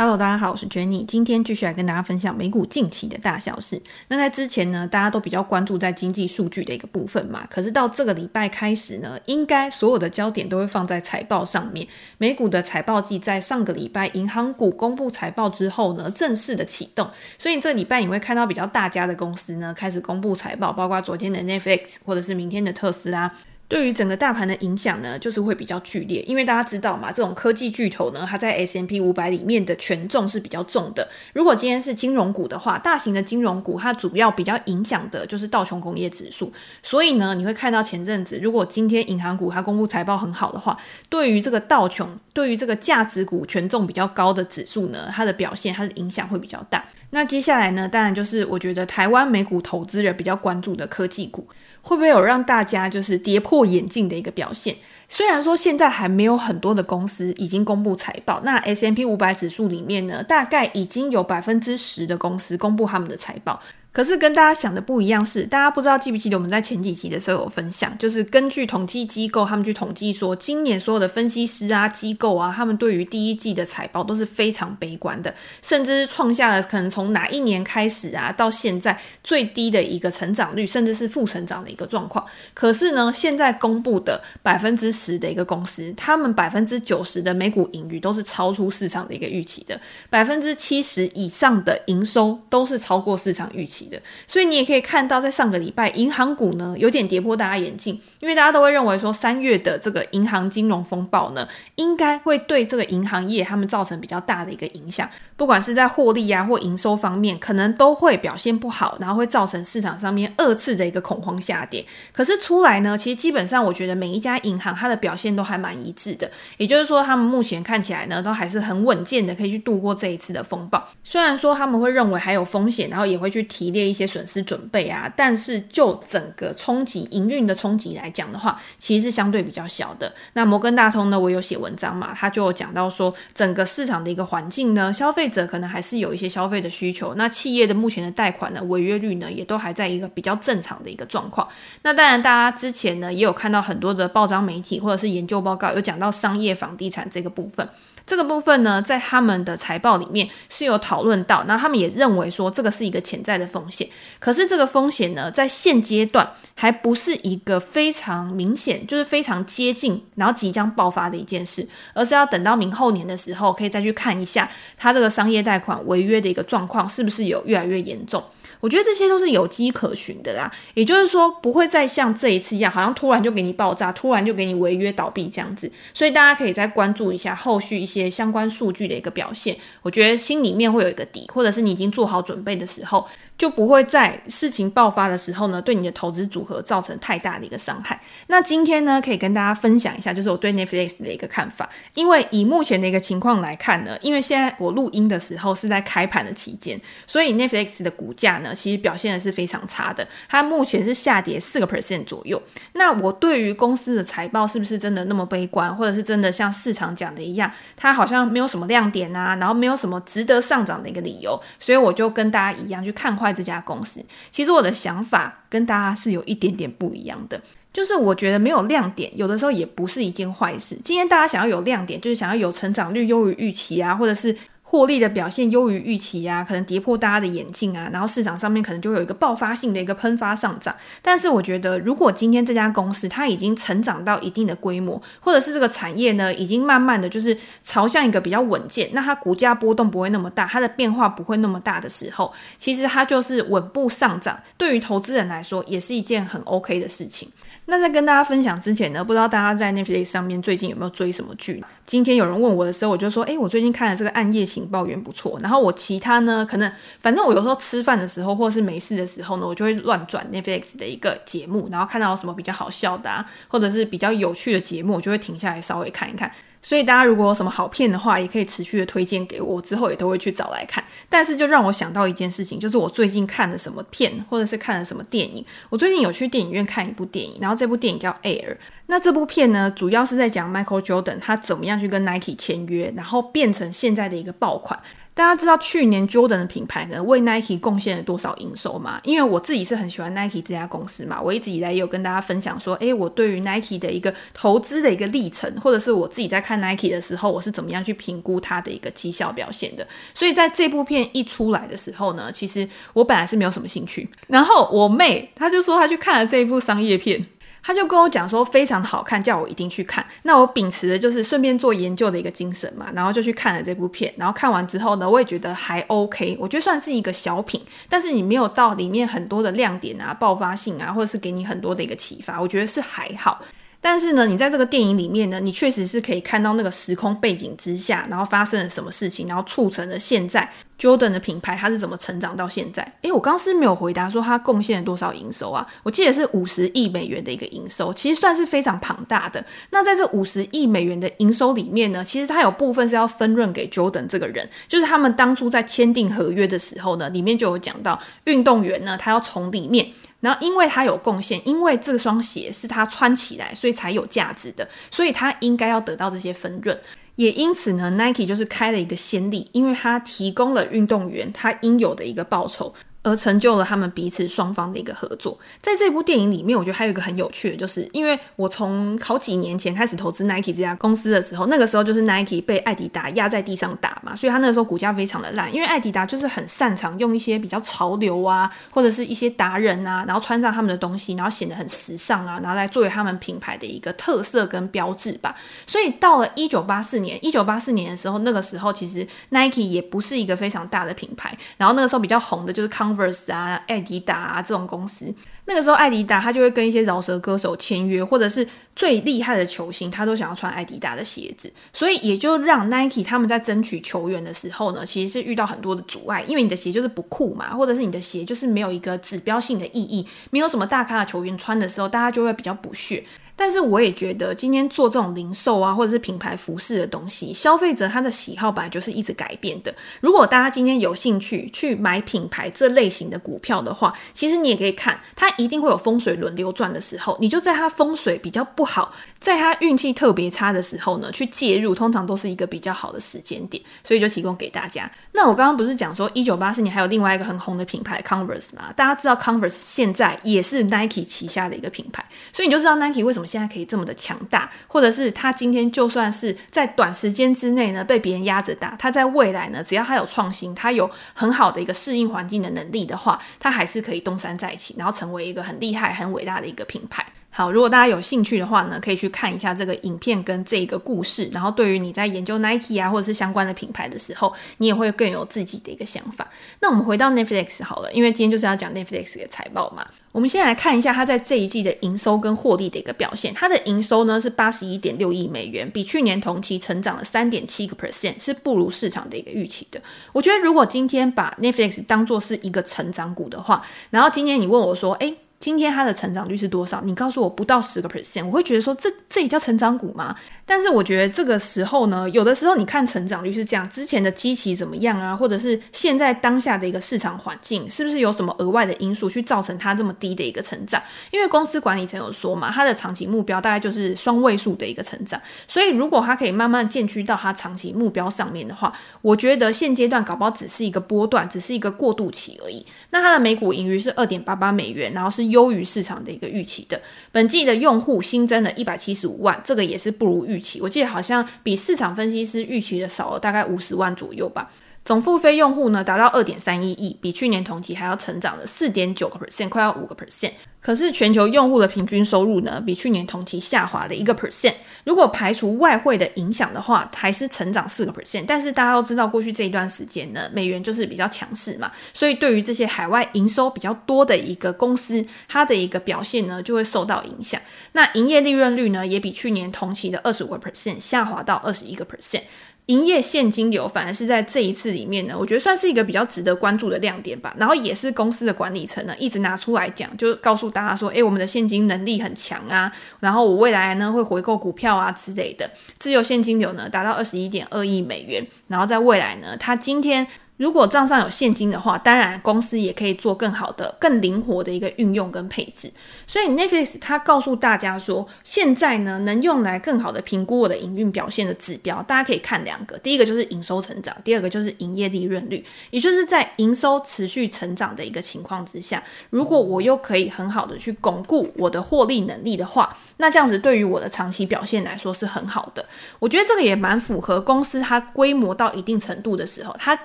Hello，大家好，我是 Jenny，今天继续来跟大家分享美股近期的大小事。那在之前呢，大家都比较关注在经济数据的一个部分嘛。可是到这个礼拜开始呢，应该所有的焦点都会放在财报上面。美股的财报季在上个礼拜银行股公布财报之后呢，正式的启动。所以这礼拜你会看到比较大家的公司呢，开始公布财报，包括昨天的 Netflix 或者是明天的特斯拉。对于整个大盘的影响呢，就是会比较剧烈，因为大家知道嘛，这种科技巨头呢，它在 S M P 五百里面的权重是比较重的。如果今天是金融股的话，大型的金融股它主要比较影响的就是道琼工业指数。所以呢，你会看到前阵子，如果今天银行股它公布财报很好的话，对于这个道琼，对于这个价值股权重比较高的指数呢，它的表现它的影响会比较大。那接下来呢，当然就是我觉得台湾美股投资人比较关注的科技股。会不会有让大家就是跌破眼镜的一个表现？虽然说现在还没有很多的公司已经公布财报，那 S M P 五百指数里面呢，大概已经有百分之十的公司公布他们的财报。可是跟大家想的不一样是，大家不知道记不记得我们在前几集的时候有分享，就是根据统计机构他们去统计说，今年所有的分析师啊、机构啊，他们对于第一季的财报都是非常悲观的，甚至是创下了可能从哪一年开始啊到现在最低的一个成长率，甚至是负成长的一个状况。可是呢，现在公布的百分之十的一个公司，他们百分之九十的每股盈余都是超出市场的一个预期的，百分之七十以上的营收都是超过市场预期的。所以你也可以看到，在上个礼拜，银行股呢有点跌破大家眼镜，因为大家都会认为说，三月的这个银行金融风暴呢，应该会对这个银行业他们造成比较大的一个影响，不管是在获利啊或营收方面，可能都会表现不好，然后会造成市场上面二次的一个恐慌下跌。可是出来呢，其实基本上我觉得每一家银行它的表现都还蛮一致的，也就是说，他们目前看起来呢，都还是很稳健的，可以去度过这一次的风暴。虽然说他们会认为还有风险，然后也会去提列一些损失准备啊，但是就整个冲击营运的冲击来讲的话，其实是相对比较小的。那摩根大通呢，我有写文章嘛，他就讲到说，整个市场的一个环境呢，消费者可能还是有一些消费的需求。那企业的目前的贷款呢，违约率呢，也都还在一个比较正常的一个状况。那当然，大家之前呢，也有看到很多的报章媒体或者是研究报告，有讲到商业房地产这个部分。这个部分呢，在他们的财报里面是有讨论到，那他们也认为说这个是一个潜在的风险。可是这个风险呢，在现阶段还不是一个非常明显，就是非常接近，然后即将爆发的一件事，而是要等到明后年的时候，可以再去看一下它这个商业贷款违约的一个状况是不是有越来越严重。我觉得这些都是有机可循的啦，也就是说不会再像这一次一样，好像突然就给你爆炸，突然就给你违约倒闭这样子。所以大家可以再关注一下后续一些相关数据的一个表现，我觉得心里面会有一个底，或者是你已经做好准备的时候。就不会在事情爆发的时候呢，对你的投资组合造成太大的一个伤害。那今天呢，可以跟大家分享一下，就是我对 Netflix 的一个看法。因为以目前的一个情况来看呢，因为现在我录音的时候是在开盘的期间，所以 Netflix 的股价呢，其实表现的是非常差的。它目前是下跌四个 percent 左右。那我对于公司的财报是不是真的那么悲观，或者是真的像市场讲的一样，它好像没有什么亮点啊，然后没有什么值得上涨的一个理由，所以我就跟大家一样去看坏。这家公司，其实我的想法跟大家是有一点点不一样的，就是我觉得没有亮点，有的时候也不是一件坏事。今天大家想要有亮点，就是想要有成长率优于预期啊，或者是。获利的表现优于预期啊，可能跌破大家的眼镜啊，然后市场上面可能就有一个爆发性的一个喷发上涨。但是我觉得，如果今天这家公司它已经成长到一定的规模，或者是这个产业呢已经慢慢的就是朝向一个比较稳健，那它股价波动不会那么大，它的变化不会那么大的时候，其实它就是稳步上涨。对于投资人来说，也是一件很 OK 的事情。那在跟大家分享之前呢，不知道大家在 Netflix 上面最近有没有追什么剧？今天有人问我的时候，我就说，诶，我最近看了这个《暗夜情报员》不错。然后我其他呢，可能反正我有时候吃饭的时候或者是没事的时候呢，我就会乱转 Netflix 的一个节目，然后看到什么比较好笑的啊，或者是比较有趣的节目，我就会停下来稍微看一看。所以大家如果有什么好片的话，也可以持续的推荐给我，之后也都会去找来看。但是就让我想到一件事情，就是我最近看了什么片，或者是看了什么电影。我最近有去电影院看一部电影，然后这部电影叫《Air》。那这部片呢，主要是在讲 Michael Jordan 他怎么样去跟 Nike 签约，然后变成现在的一个爆款。大家知道去年 Jordan 的品牌呢为 Nike 贡献了多少营收吗？因为我自己是很喜欢 Nike 这家公司嘛，我一直以来也有跟大家分享说，诶，我对于 Nike 的一个投资的一个历程，或者是我自己在看 Nike 的时候，我是怎么样去评估它的一个绩效表现的。所以在这部片一出来的时候呢，其实我本来是没有什么兴趣。然后我妹她就说她去看了这一部商业片。他就跟我讲说非常好看，叫我一定去看。那我秉持的就是顺便做研究的一个精神嘛，然后就去看了这部片。然后看完之后呢，我也觉得还 OK，我觉得算是一个小品。但是你没有到里面很多的亮点啊、爆发性啊，或者是给你很多的一个启发，我觉得是还好。但是呢，你在这个电影里面呢，你确实是可以看到那个时空背景之下，然后发生了什么事情，然后促成了现在 Jordan 的品牌它是怎么成长到现在。诶，我刚刚是没有回答说它贡献了多少营收啊？我记得是五十亿美元的一个营收，其实算是非常庞大的。那在这五十亿美元的营收里面呢，其实它有部分是要分润给 Jordan 这个人，就是他们当初在签订合约的时候呢，里面就有讲到运动员呢，他要从里面。然后，因为他有贡献，因为这双鞋是他穿起来，所以才有价值的，所以他应该要得到这些分润。也因此呢，Nike 就是开了一个先例，因为他提供了运动员他应有的一个报酬。而成就了他们彼此双方的一个合作。在这部电影里面，我觉得还有一个很有趣的，就是因为我从好几年前开始投资 Nike 这家公司的时候，那个时候就是 Nike 被艾迪达压在地上打嘛，所以他那个时候股价非常的烂。因为艾迪达就是很擅长用一些比较潮流啊，或者是一些达人啊，然后穿上他们的东西，然后显得很时尚啊，然后来作为他们品牌的一个特色跟标志吧。所以到了一九八四年，一九八四年的时候，那个时候其实 Nike 也不是一个非常大的品牌，然后那个时候比较红的就是康。Converse 啊，艾迪达啊，这种公司，那个时候艾迪达他就会跟一些饶舌歌手签约，或者是最厉害的球星，他都想要穿艾迪达的鞋子，所以也就让 Nike 他们在争取球员的时候呢，其实是遇到很多的阻碍，因为你的鞋就是不酷嘛，或者是你的鞋就是没有一个指标性的意义，没有什么大咖的球员穿的时候，大家就会比较不屑。但是我也觉得，今天做这种零售啊，或者是品牌服饰的东西，消费者他的喜好本来就是一直改变的。如果大家今天有兴趣去买品牌这类型的股票的话，其实你也可以看，它一定会有风水轮流转的时候，你就在它风水比较不好，在它运气特别差的时候呢，去介入，通常都是一个比较好的时间点。所以就提供给大家。那我刚刚不是讲说，一九八四年还有另外一个很红的品牌 Converse 吗？大家知道 Converse 现在也是 Nike 旗下的一个品牌，所以你就知道 Nike 为什么。现在可以这么的强大，或者是他今天就算是在短时间之内呢被别人压着打，他在未来呢，只要他有创新，他有很好的一个适应环境的能力的话，他还是可以东山再起，然后成为一个很厉害、很伟大的一个品牌。好，如果大家有兴趣的话呢，可以去看一下这个影片跟这个故事。然后，对于你在研究 Nike 啊，或者是相关的品牌的时候，你也会更有自己的一个想法。那我们回到 Netflix 好了，因为今天就是要讲 Netflix 的财报嘛。我们先来看一下它在这一季的营收跟获利的一个表现。它的营收呢是八十一点六亿美元，比去年同期成长了三点七个 percent，是不如市场的一个预期的。我觉得如果今天把 Netflix 当做是一个成长股的话，然后今天你问我说，诶。今天它的成长率是多少？你告诉我不到十个 percent，我会觉得说这这也叫成长股吗？但是我觉得这个时候呢，有的时候你看成长率是这样，之前的基期怎么样啊，或者是现在当下的一个市场环境，是不是有什么额外的因素去造成它这么低的一个成长？因为公司管理层有说嘛，它的长期目标大概就是双位数的一个成长，所以如果它可以慢慢渐趋到它长期目标上面的话，我觉得现阶段搞不好只是一个波段，只是一个过渡期而已。那它的每股盈余是二点八八美元，然后是。优于市场的一个预期的，本季的用户新增了一百七十五万，这个也是不如预期。我记得好像比市场分析师预期的少了大概五十万左右吧。总付费用户呢达到二点三一亿，比去年同期还要成长了四点九个 percent，快要五个 percent。可是全球用户的平均收入呢，比去年同期下滑了一个 percent。如果排除外汇的影响的话，还是成长四个 percent。但是大家都知道，过去这一段时间呢，美元就是比较强势嘛，所以对于这些海外营收比较多的一个公司，它的一个表现呢，就会受到影响。那营业利润率呢，也比去年同期的二十五个 percent 下滑到二十一个 percent。营业现金流反而是在这一次里面呢，我觉得算是一个比较值得关注的亮点吧。然后也是公司的管理层呢一直拿出来讲，就告诉大家说，诶，我们的现金能力很强啊。然后我未来呢会回购股票啊之类的，自由现金流呢达到二十一点二亿美元。然后在未来呢，他今天。如果账上有现金的话，当然公司也可以做更好的、更灵活的一个运用跟配置。所以 Netflix 它告诉大家说，现在呢能用来更好的评估我的营运表现的指标，大家可以看两个，第一个就是营收成长，第二个就是营业利润率。也就是在营收持续成长的一个情况之下，如果我又可以很好的去巩固我的获利能力的话，那这样子对于我的长期表现来说是很好的。我觉得这个也蛮符合公司它规模到一定程度的时候，它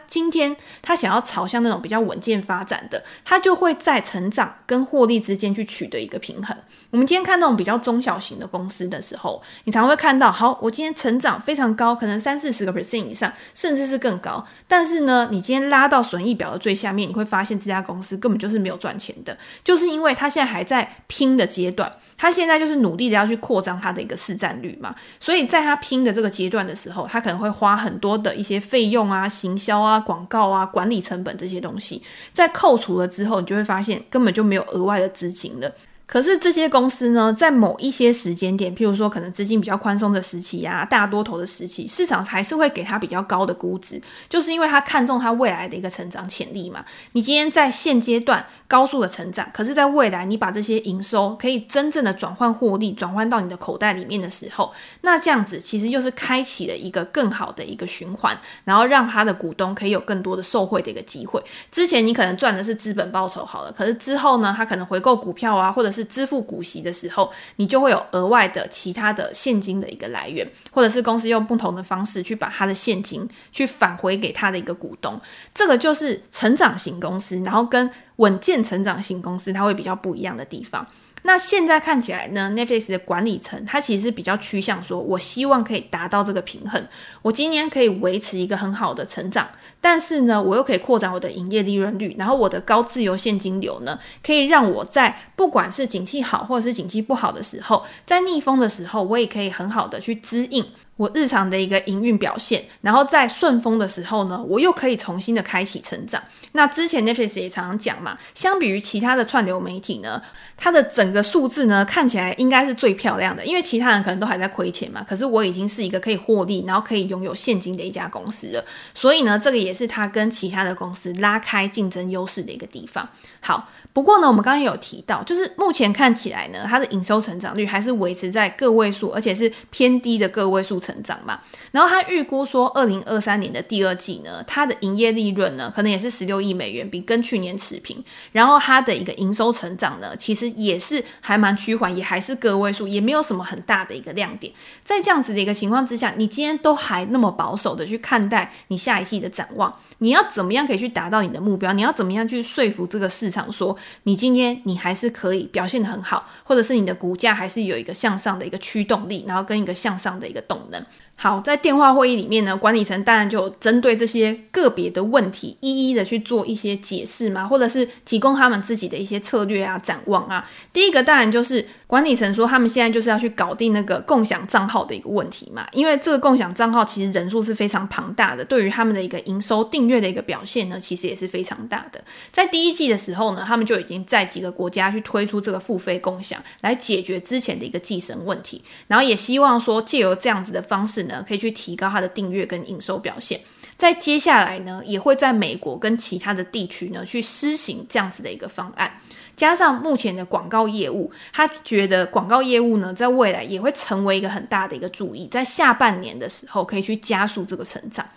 今天。他想要朝向那种比较稳健发展的，他就会在成长跟获利之间去取得一个平衡。我们今天看那种比较中小型的公司的时候，你常会看到，好，我今天成长非常高，可能三四十个 percent 以上，甚至是更高。但是呢，你今天拉到损益表的最下面，你会发现这家公司根本就是没有赚钱的，就是因为他现在还在拼的阶段，他现在就是努力的要去扩张他的一个市占率嘛。所以在他拼的这个阶段的时候，他可能会花很多的一些费用啊、行销啊、广告到啊、管理成本这些东西，在扣除了之后，你就会发现根本就没有额外的资金了。可是这些公司呢，在某一些时间点，譬如说可能资金比较宽松的时期啊，大多头的时期，市场还是会给它比较高的估值，就是因为它看中它未来的一个成长潜力嘛。你今天在现阶段高速的成长，可是在未来你把这些营收可以真正的转换获利，转换到你的口袋里面的时候，那这样子其实又是开启了一个更好的一个循环，然后让它的股东可以有更多的受惠的一个机会。之前你可能赚的是资本报酬好了，可是之后呢，它可能回购股票啊，或者是支付股息的时候，你就会有额外的其他的现金的一个来源，或者是公司用不同的方式去把它的现金去返回给他的一个股东。这个就是成长型公司，然后跟稳健成长型公司它会比较不一样的地方。那现在看起来呢，Netflix 的管理层它其实比较趋向说，我希望可以达到这个平衡，我今年可以维持一个很好的成长，但是呢，我又可以扩展我的营业利润率，然后我的高自由现金流呢，可以让我在不管是景气好或者是景气不好的时候，在逆风的时候，我也可以很好的去支应。我日常的一个营运表现，然后在顺风的时候呢，我又可以重新的开启成长。那之前 Netflix 也常常讲嘛，相比于其他的串流媒体呢，它的整个数字呢看起来应该是最漂亮的，因为其他人可能都还在亏钱嘛。可是我已经是一个可以获利，然后可以拥有现金的一家公司了。所以呢，这个也是它跟其他的公司拉开竞争优势的一个地方。好，不过呢，我们刚刚有提到，就是目前看起来呢，它的营收成长率还是维持在个位数，而且是偏低的个位数。成长嘛，然后他预估说，二零二三年的第二季呢，它的营业利润呢，可能也是十六亿美元，比跟去年持平。然后它的一个营收成长呢，其实也是还蛮趋缓，也还是个位数，也没有什么很大的一个亮点。在这样子的一个情况之下，你今天都还那么保守的去看待你下一季的展望，你要怎么样可以去达到你的目标？你要怎么样去说服这个市场说，你今天你还是可以表现得很好，或者是你的股价还是有一个向上的一个驱动力，然后跟一个向上的一个动能。好，在电话会议里面呢，管理层当然就针对这些个别的问题，一一的去做一些解释嘛，或者是提供他们自己的一些策略啊、展望啊。第一个当然就是。管理层说，他们现在就是要去搞定那个共享账号的一个问题嘛，因为这个共享账号其实人数是非常庞大的，对于他们的一个营收订阅的一个表现呢，其实也是非常大的。在第一季的时候呢，他们就已经在几个国家去推出这个付费共享，来解决之前的一个寄生问题，然后也希望说借由这样子的方式呢，可以去提高它的订阅跟营收表现。在接下来呢，也会在美国跟其他的地区呢去施行这样子的一个方案。加上目前的广告业务，他觉得广告业务呢，在未来也会成为一个很大的一个注意，在下半年的时候可以去加速这个成长。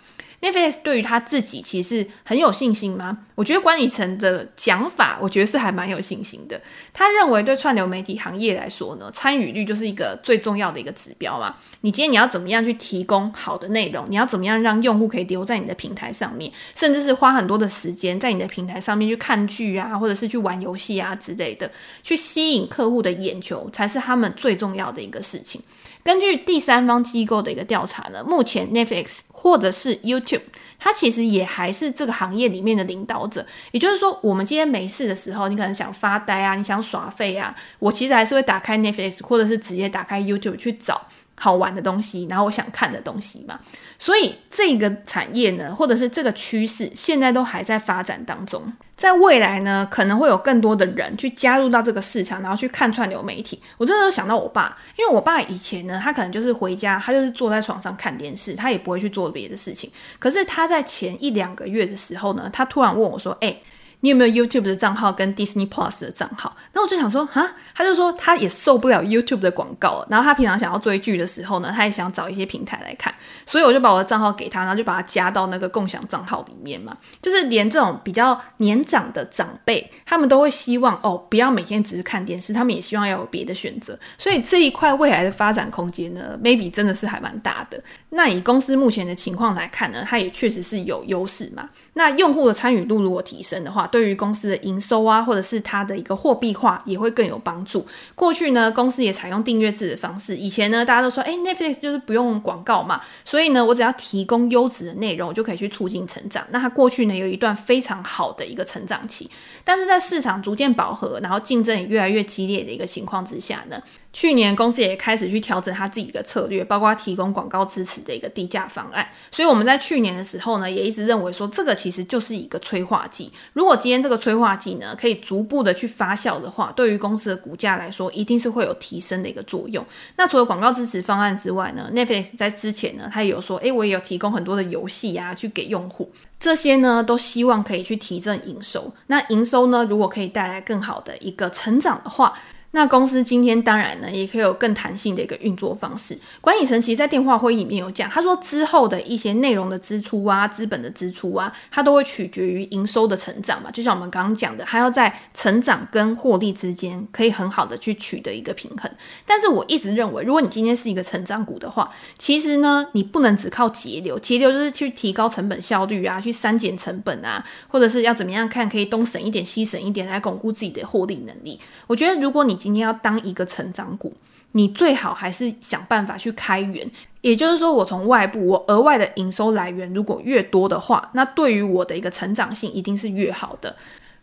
Netflix 对于他自己其实很有信心吗？我觉得管理层的讲法，我觉得是还蛮有信心的。他认为对串流媒体行业来说呢，参与率就是一个最重要的一个指标嘛。你今天你要怎么样去提供好的内容？你要怎么样让用户可以留在你的平台上面，甚至是花很多的时间在你的平台上面去看剧啊，或者是去玩游戏啊之类的，去吸引客户的眼球，才是他们最重要的一个事情。根据第三方机构的一个调查呢，目前 Netflix 或者是 YouTube，它其实也还是这个行业里面的领导者。也就是说，我们今天没事的时候，你可能想发呆啊，你想耍废啊，我其实还是会打开 Netflix，或者是直接打开 YouTube 去找好玩的东西，然后我想看的东西嘛。所以这个产业呢，或者是这个趋势，现在都还在发展当中。在未来呢，可能会有更多的人去加入到这个市场，然后去看串流媒体。我真的想到我爸，因为我爸以前呢，他可能就是回家，他就是坐在床上看电视，他也不会去做别的事情。可是他在前一两个月的时候呢，他突然问我说：“哎。”你有没有 YouTube 的账号跟 Disney Plus 的账号？那我就想说，哈，他就说他也受不了 YouTube 的广告了。然后他平常想要追剧的时候呢，他也想找一些平台来看，所以我就把我的账号给他，然后就把他加到那个共享账号里面嘛。就是连这种比较年长的长辈，他们都会希望哦，不要每天只是看电视，他们也希望要有别的选择。所以这一块未来的发展空间呢，maybe 真的是还蛮大的。那以公司目前的情况来看呢，它也确实是有优势嘛。那用户的参与度如果提升的话，对于公司的营收啊，或者是它的一个货币化也会更有帮助。过去呢，公司也采用订阅制的方式。以前呢，大家都说，诶，Netflix 就是不用广告嘛，所以呢，我只要提供优质的内容，我就可以去促进成长。那它过去呢，有一段非常好的一个成长期，但是在市场逐渐饱和，然后竞争也越来越激烈的一个情况之下呢，去年公司也开始去调整它自己的策略，包括提供广告支持的一个低价方案。所以我们在去年的时候呢，也一直认为说，这个其实就是一个催化剂。如果今天这个催化剂呢，可以逐步的去发酵的话，对于公司的股价来说，一定是会有提升的一个作用。那除了广告支持方案之外呢，Netflix 在之前呢，他也有说，诶，我也有提供很多的游戏呀，去给用户，这些呢，都希望可以去提振营收。那营收呢，如果可以带来更好的一个成长的话，那公司今天当然呢，也可以有更弹性的一个运作方式。管理层其实，在电话会议里面有讲，他说之后的一些内容的支出啊、资本的支出啊，它都会取决于营收的成长嘛。就像我们刚刚讲的，还要在成长跟获利之间，可以很好的去取得一个平衡。但是我一直认为，如果你今天是一个成长股的话，其实呢，你不能只靠节流，节流就是去提高成本效率啊，去删减成本啊，或者是要怎么样看可以东省一点西省一点来巩固自己的获利能力。我觉得如果你今天要当一个成长股，你最好还是想办法去开源。也就是说，我从外部我额外的营收来源如果越多的话，那对于我的一个成长性一定是越好的。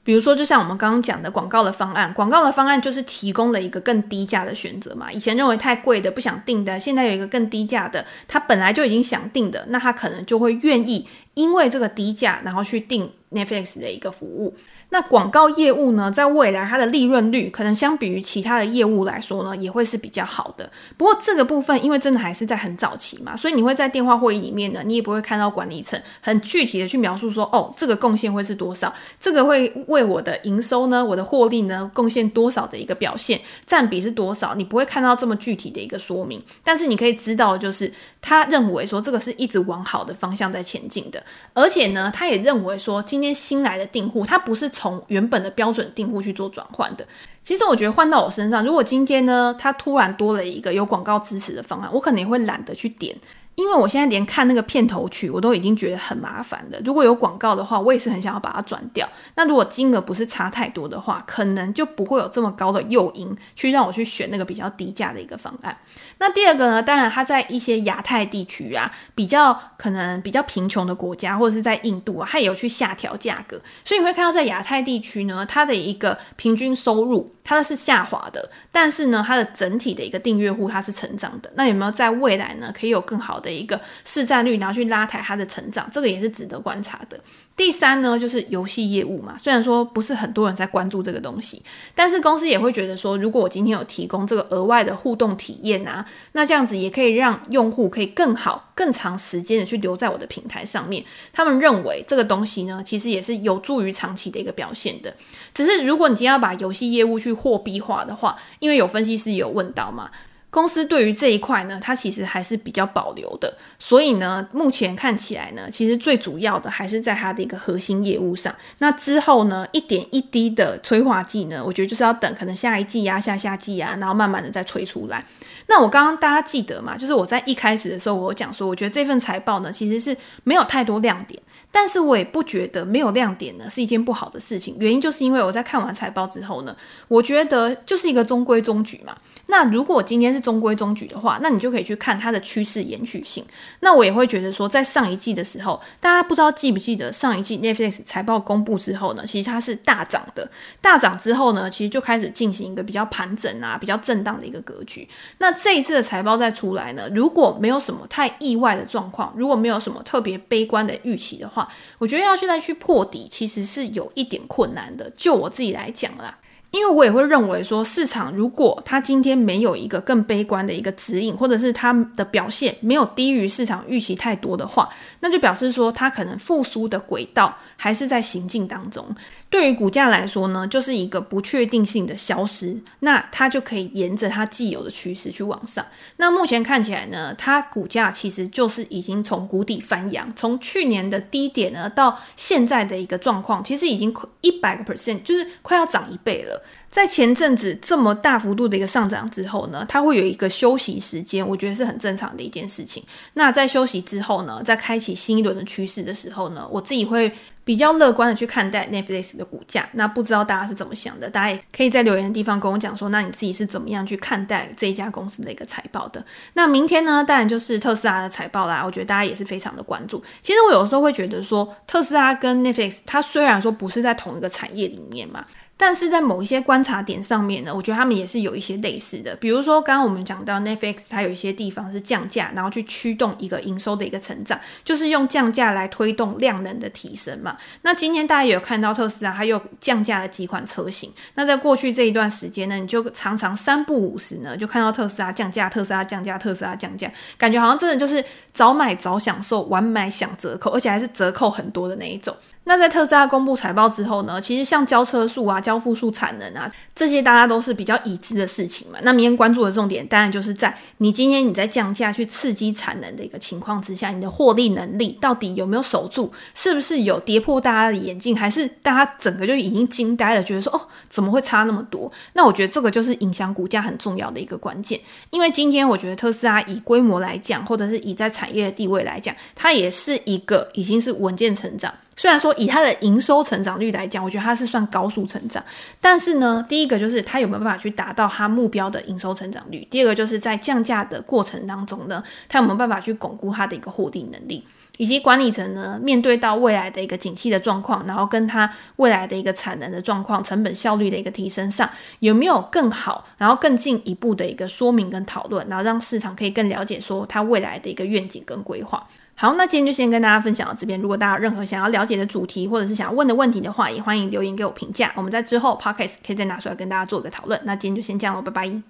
比如说，就像我们刚刚讲的广告的方案，广告的方案就是提供了一个更低价的选择嘛。以前认为太贵的不想订的，现在有一个更低价的，他本来就已经想订的，那他可能就会愿意因为这个低价，然后去订 Netflix 的一个服务。那广告业务呢，在未来它的利润率可能相比于其他的业务来说呢，也会是比较好的。不过这个部分，因为真的还是在很早期嘛，所以你会在电话会议里面呢，你也不会看到管理层很具体的去描述说，哦，这个贡献会是多少，这个会为我的营收呢，我的获利呢，贡献多少的一个表现，占比是多少，你不会看到这么具体的一个说明。但是你可以知道，就是他认为说，这个是一直往好的方向在前进的，而且呢，他也认为说，今天新来的订户，他不是。从原本的标准订户去做转换的，其实我觉得换到我身上，如果今天呢，他突然多了一个有广告支持的方案，我可能也会懒得去点。因为我现在连看那个片头曲，我都已经觉得很麻烦了。如果有广告的话，我也是很想要把它转掉。那如果金额不是差太多的话，可能就不会有这么高的诱因去让我去选那个比较低价的一个方案。那第二个呢，当然它在一些亚太地区啊，比较可能比较贫穷的国家，或者是在印度啊，它也有去下调价格。所以你会看到在亚太地区呢，它的一个平均收入它是下滑的，但是呢，它的整体的一个订阅户它是成长的。那有没有在未来呢，可以有更好的一个市占率，然后去拉抬它的成长，这个也是值得观察的。第三呢，就是游戏业务嘛，虽然说不是很多人在关注这个东西，但是公司也会觉得说，如果我今天有提供这个额外的互动体验啊，那这样子也可以让用户可以更好、更长时间的去留在我的平台上面。他们认为这个东西呢，其实也是有助于长期的一个表现的。只是如果你今天要把游戏业务去货币化的话，因为有分析师有问到嘛。公司对于这一块呢，它其实还是比较保留的，所以呢，目前看起来呢，其实最主要的还是在它的一个核心业务上。那之后呢，一点一滴的催化剂呢，我觉得就是要等可能下一季啊、下下季啊，然后慢慢的再催出来。那我刚刚大家记得嘛，就是我在一开始的时候，我讲说，我觉得这份财报呢，其实是没有太多亮点。但是我也不觉得没有亮点呢是一件不好的事情，原因就是因为我在看完财报之后呢，我觉得就是一个中规中矩嘛。那如果今天是中规中矩的话，那你就可以去看它的趋势延续性。那我也会觉得说，在上一季的时候，大家不知道记不记得上一季 Netflix 财报公布之后呢，其实它是大涨的。大涨之后呢，其实就开始进行一个比较盘整啊、比较震荡的一个格局。那这一次的财报再出来呢，如果没有什么太意外的状况，如果没有什么特别悲观的预期的话，我觉得要现在去破底，其实是有一点困难的。就我自己来讲啦。因为我也会认为说，市场如果它今天没有一个更悲观的一个指引，或者是它的表现没有低于市场预期太多的话，那就表示说它可能复苏的轨道还是在行进当中。对于股价来说呢，就是一个不确定性的消失，那它就可以沿着它既有的趋势去往上。那目前看起来呢，它股价其实就是已经从谷底翻扬，从去年的低点呢到现在的一个状况，其实已经一百个 percent，就是快要涨一倍了。在前阵子这么大幅度的一个上涨之后呢，它会有一个休息时间，我觉得是很正常的一件事情。那在休息之后呢，在开启新一轮的趋势的时候呢，我自己会比较乐观的去看待 Netflix 的股价。那不知道大家是怎么想的？大家也可以在留言的地方跟我讲说，那你自己是怎么样去看待这一家公司的一个财报的？那明天呢，当然就是特斯拉的财报啦。我觉得大家也是非常的关注。其实我有时候会觉得说，特斯拉跟 Netflix 它虽然说不是在同一个产业里面嘛。但是在某一些观察点上面呢，我觉得他们也是有一些类似的。比如说，刚刚我们讲到 Netflix，它有一些地方是降价，然后去驱动一个营收的一个成长，就是用降价来推动量能的提升嘛。那今天大家有看到特斯拉，它又降价了几款车型。那在过去这一段时间呢，你就常常三不五时呢，就看到特斯拉降价，特斯拉降价，特斯拉降价，感觉好像真的就是早买早享受，晚买享折扣，而且还是折扣很多的那一种。那在特斯拉公布财报之后呢，其实像交车数啊、交付数产能啊，这些大家都是比较已知的事情嘛。那明天关注的重点，当然就是在你今天你在降价去刺激产能的一个情况之下，你的获利能力到底有没有守住？是不是有跌破大家的眼镜？还是大家整个就已经惊呆了，觉得说哦，怎么会差那么多？那我觉得这个就是影响股价很重要的一个关键。因为今天我觉得特斯拉以规模来讲，或者是以在产业的地位来讲，它也是一个已经是稳健成长。虽然说以它的营收成长率来讲，我觉得它是算高速成长，但是呢，第一个就是它有没有办法去达到它目标的营收成长率；第二个就是在降价的过程当中呢，它有没有办法去巩固它的一个获利能力，以及管理层呢面对到未来的一个景气的状况，然后跟它未来的一个产能的状况、成本效率的一个提升上，有没有更好，然后更进一步的一个说明跟讨论，然后让市场可以更了解说它未来的一个愿景跟规划。好，那今天就先跟大家分享到这边。如果大家有任何想要了解的主题，或者是想要问的问题的话，也欢迎留言给我评价。我们在之后 Podcast 可以再拿出来跟大家做个讨论。那今天就先这样喽，拜拜。